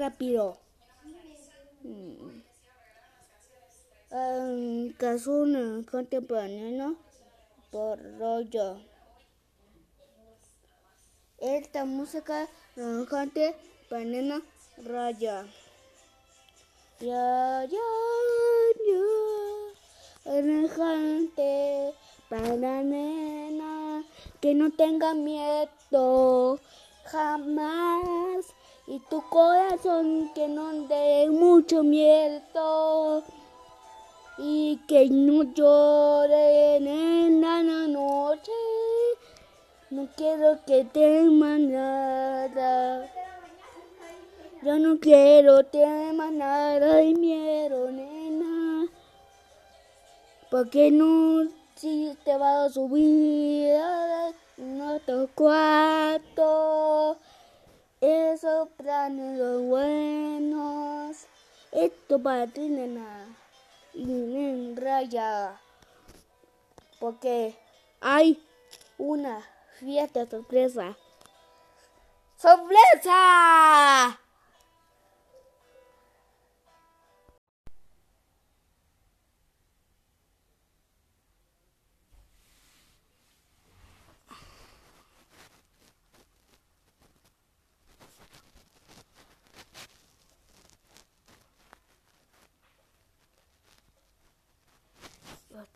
rápido. Um, canción contemporánea por rollo. Esta música panena raya. Ya, ya, ya. Para nena que no tenga miedo jamás. Y tu corazón que no dé mucho miedo y que no llore en la noche. No quiero que temas nada. Yo no quiero temas nada y miedo, nena. Porque no si te vas a subir a otro cuarto. Esos planes son buenos. Esto para ti, nena y en raya porque hay una fiesta sorpresa. ¡Sorpresa!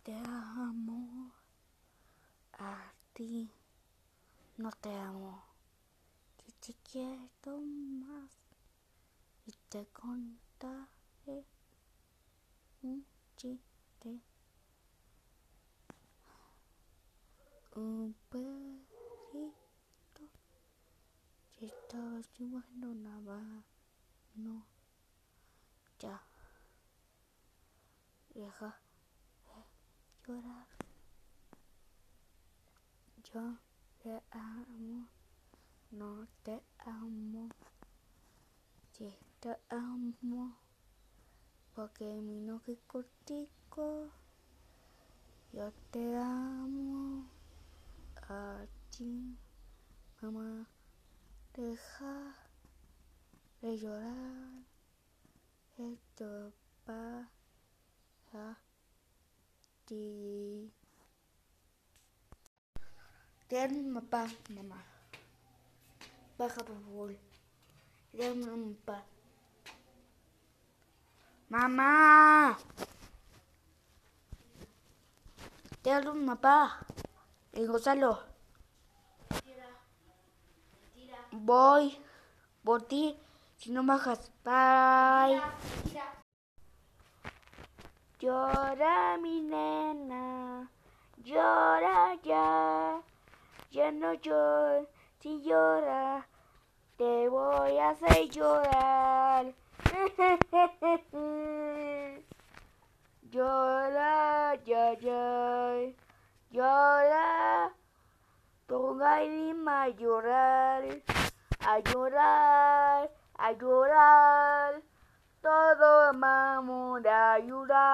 Te amo a ti, no te amo. Yo te quiero más y te contaré un chiste. Un perrito se estaba llevando una mano. Ya. Deja llorar. Yo te amo, no te amo. Sí, te amo, porque mi noche es cortico. Yo te amo a ti, mamá. Deja de llorar. Esto para ti. Ten papá, mamá. Baja por favor. Dame un papá. Mamá. Hablo un papá. El Gonzalo. Voy por ti. Si no bajas. Bye. Llora mi nena. Llora ya. Ya no llores. Si llora, te voy a hacer llorar. llora, ya, ya. Llora. Ponga a llorar. A llorar. A llorar. Todo vamos a llorar.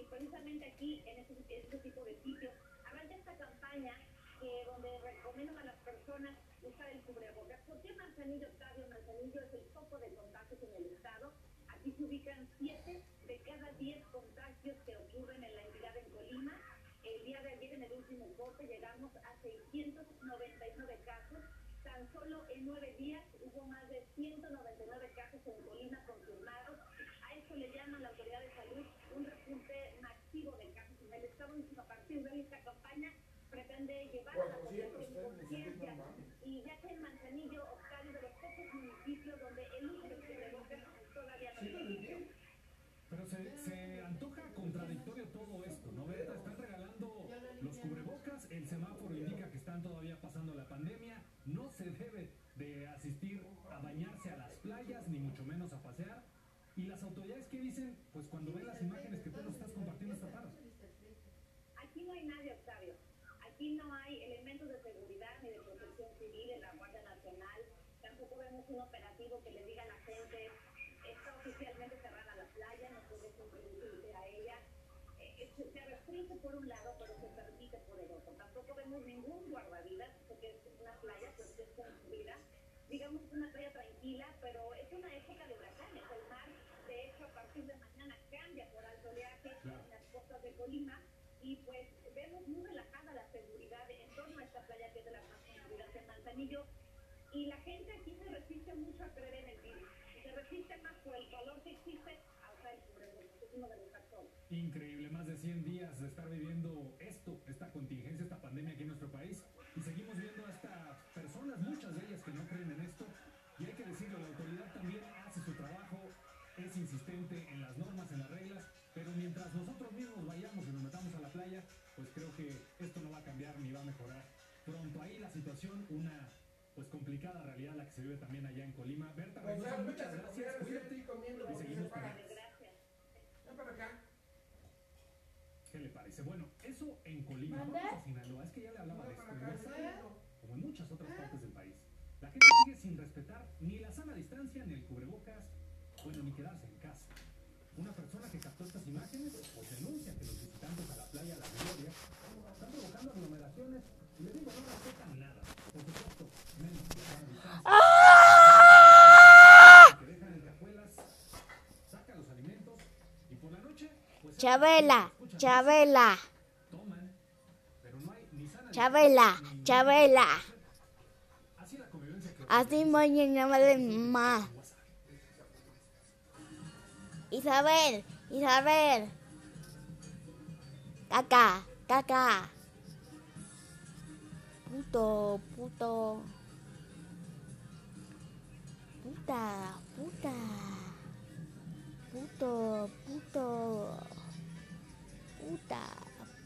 y precisamente aquí, en este, este tipo de sitios, arranca esta campaña que donde recomiendan a las personas usar el cubrebocas. ¿Por qué Manzanillo, Octavio Manzanillo es el foco de contagios en el estado? Aquí se ubican 7 de cada 10 contagios que ocurren en la entidad en Colima. El día de ayer, en el último corte, llegamos a 699 casos. Tan solo en 9 días hubo más de 199 casos en Colima pretende llevar a la pero se permite por el otro. Tampoco vemos ningún guardavidas, porque es una playa pues, que es construida. Digamos que es una playa tranquila, pero es una época de huracanes. El mar, de hecho, a partir de mañana cambia por alto oleaje en las costas de Colima y pues vemos muy relajada la seguridad en torno a esta playa que es de las más construidas en Manzanillo y la gente aquí se resiste mucho a creer en el virus. Se resiste más por el calor que existe a usar el uno de los factores. Increíble, más de pues creo que esto no va a cambiar ni va a mejorar. Pronto ahí la situación, una pues complicada realidad la que se vive también allá en Colima. Berta, Pues Reynoso, muchas gracias, cuídate. estoy comiendo, Y seguimos. Gracias. Ven para acá. ¿Qué le parece? Bueno, eso en Colima, ¿Mande? vamos a Sinaloa, es que ya le hablaba de esto. acá. como en muchas otras partes del país. La gente sigue sin respetar ni la sana distancia, ni el cubrebocas, bueno, ni quedarse en casa. Una persona que captó estas imágenes pues denuncia que los visitantes a la playa La Gloria están provocando aglomeraciones y les digo, no respetan nada. Por supuesto, menos la sana distancia. Que dejan en cajuelas, sacan los alimentos y por la noche, pues Chabela, Chabela, toman, pero no hay ni sana Chabela, Chabela. Así la convivencia que Así mañana vale más. Isabel, Isabel. Caca, caca. Puto, puto. Puta, puta. Puto, puto. Puta,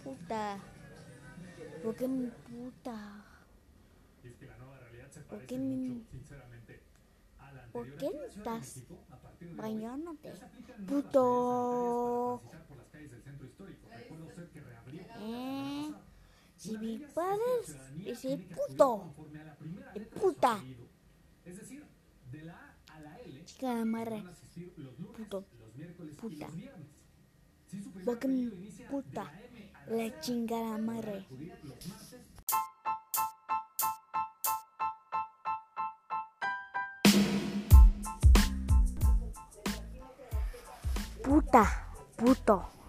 puta. ¿Por qué mi puta? Y es que la nueva realidad se ¿Por qué me- ¿Por qué de estás bañándote? Puto. Eh, si mi padre es- el puto. El puta. Es decir, de la A a la L Chica de madre. van a asistir los lunes, Puto. Puta. Porque puta. la chingada van Puta, puto.